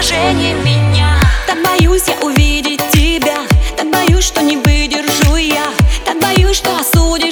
отражение меня. Так боюсь я увидеть тебя. Так боюсь, что не выдержу я. Так боюсь, что осудишь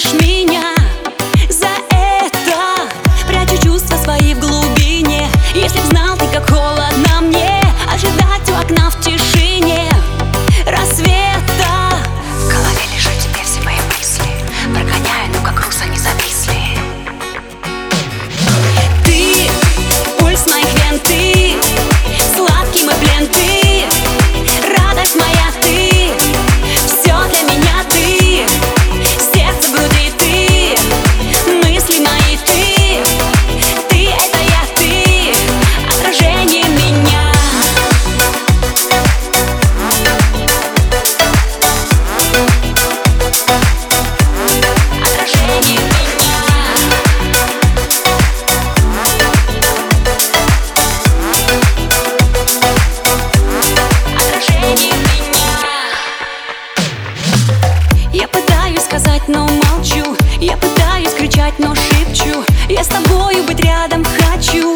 сказать, но молчу. Я пытаюсь кричать, но шепчу. Я с тобою быть рядом хочу.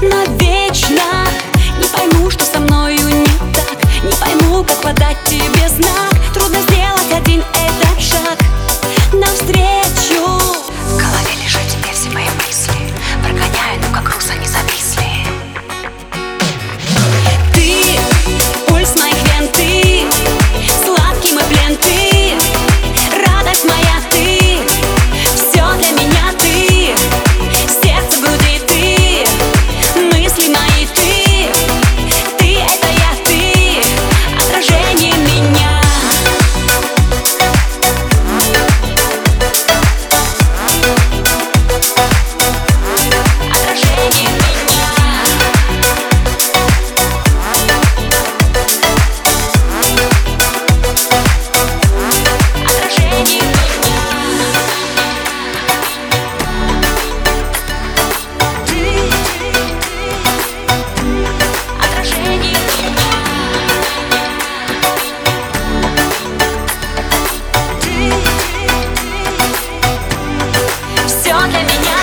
Навечно. Не пойму, что со мною не так. Не пойму, как подать тебе знак. que.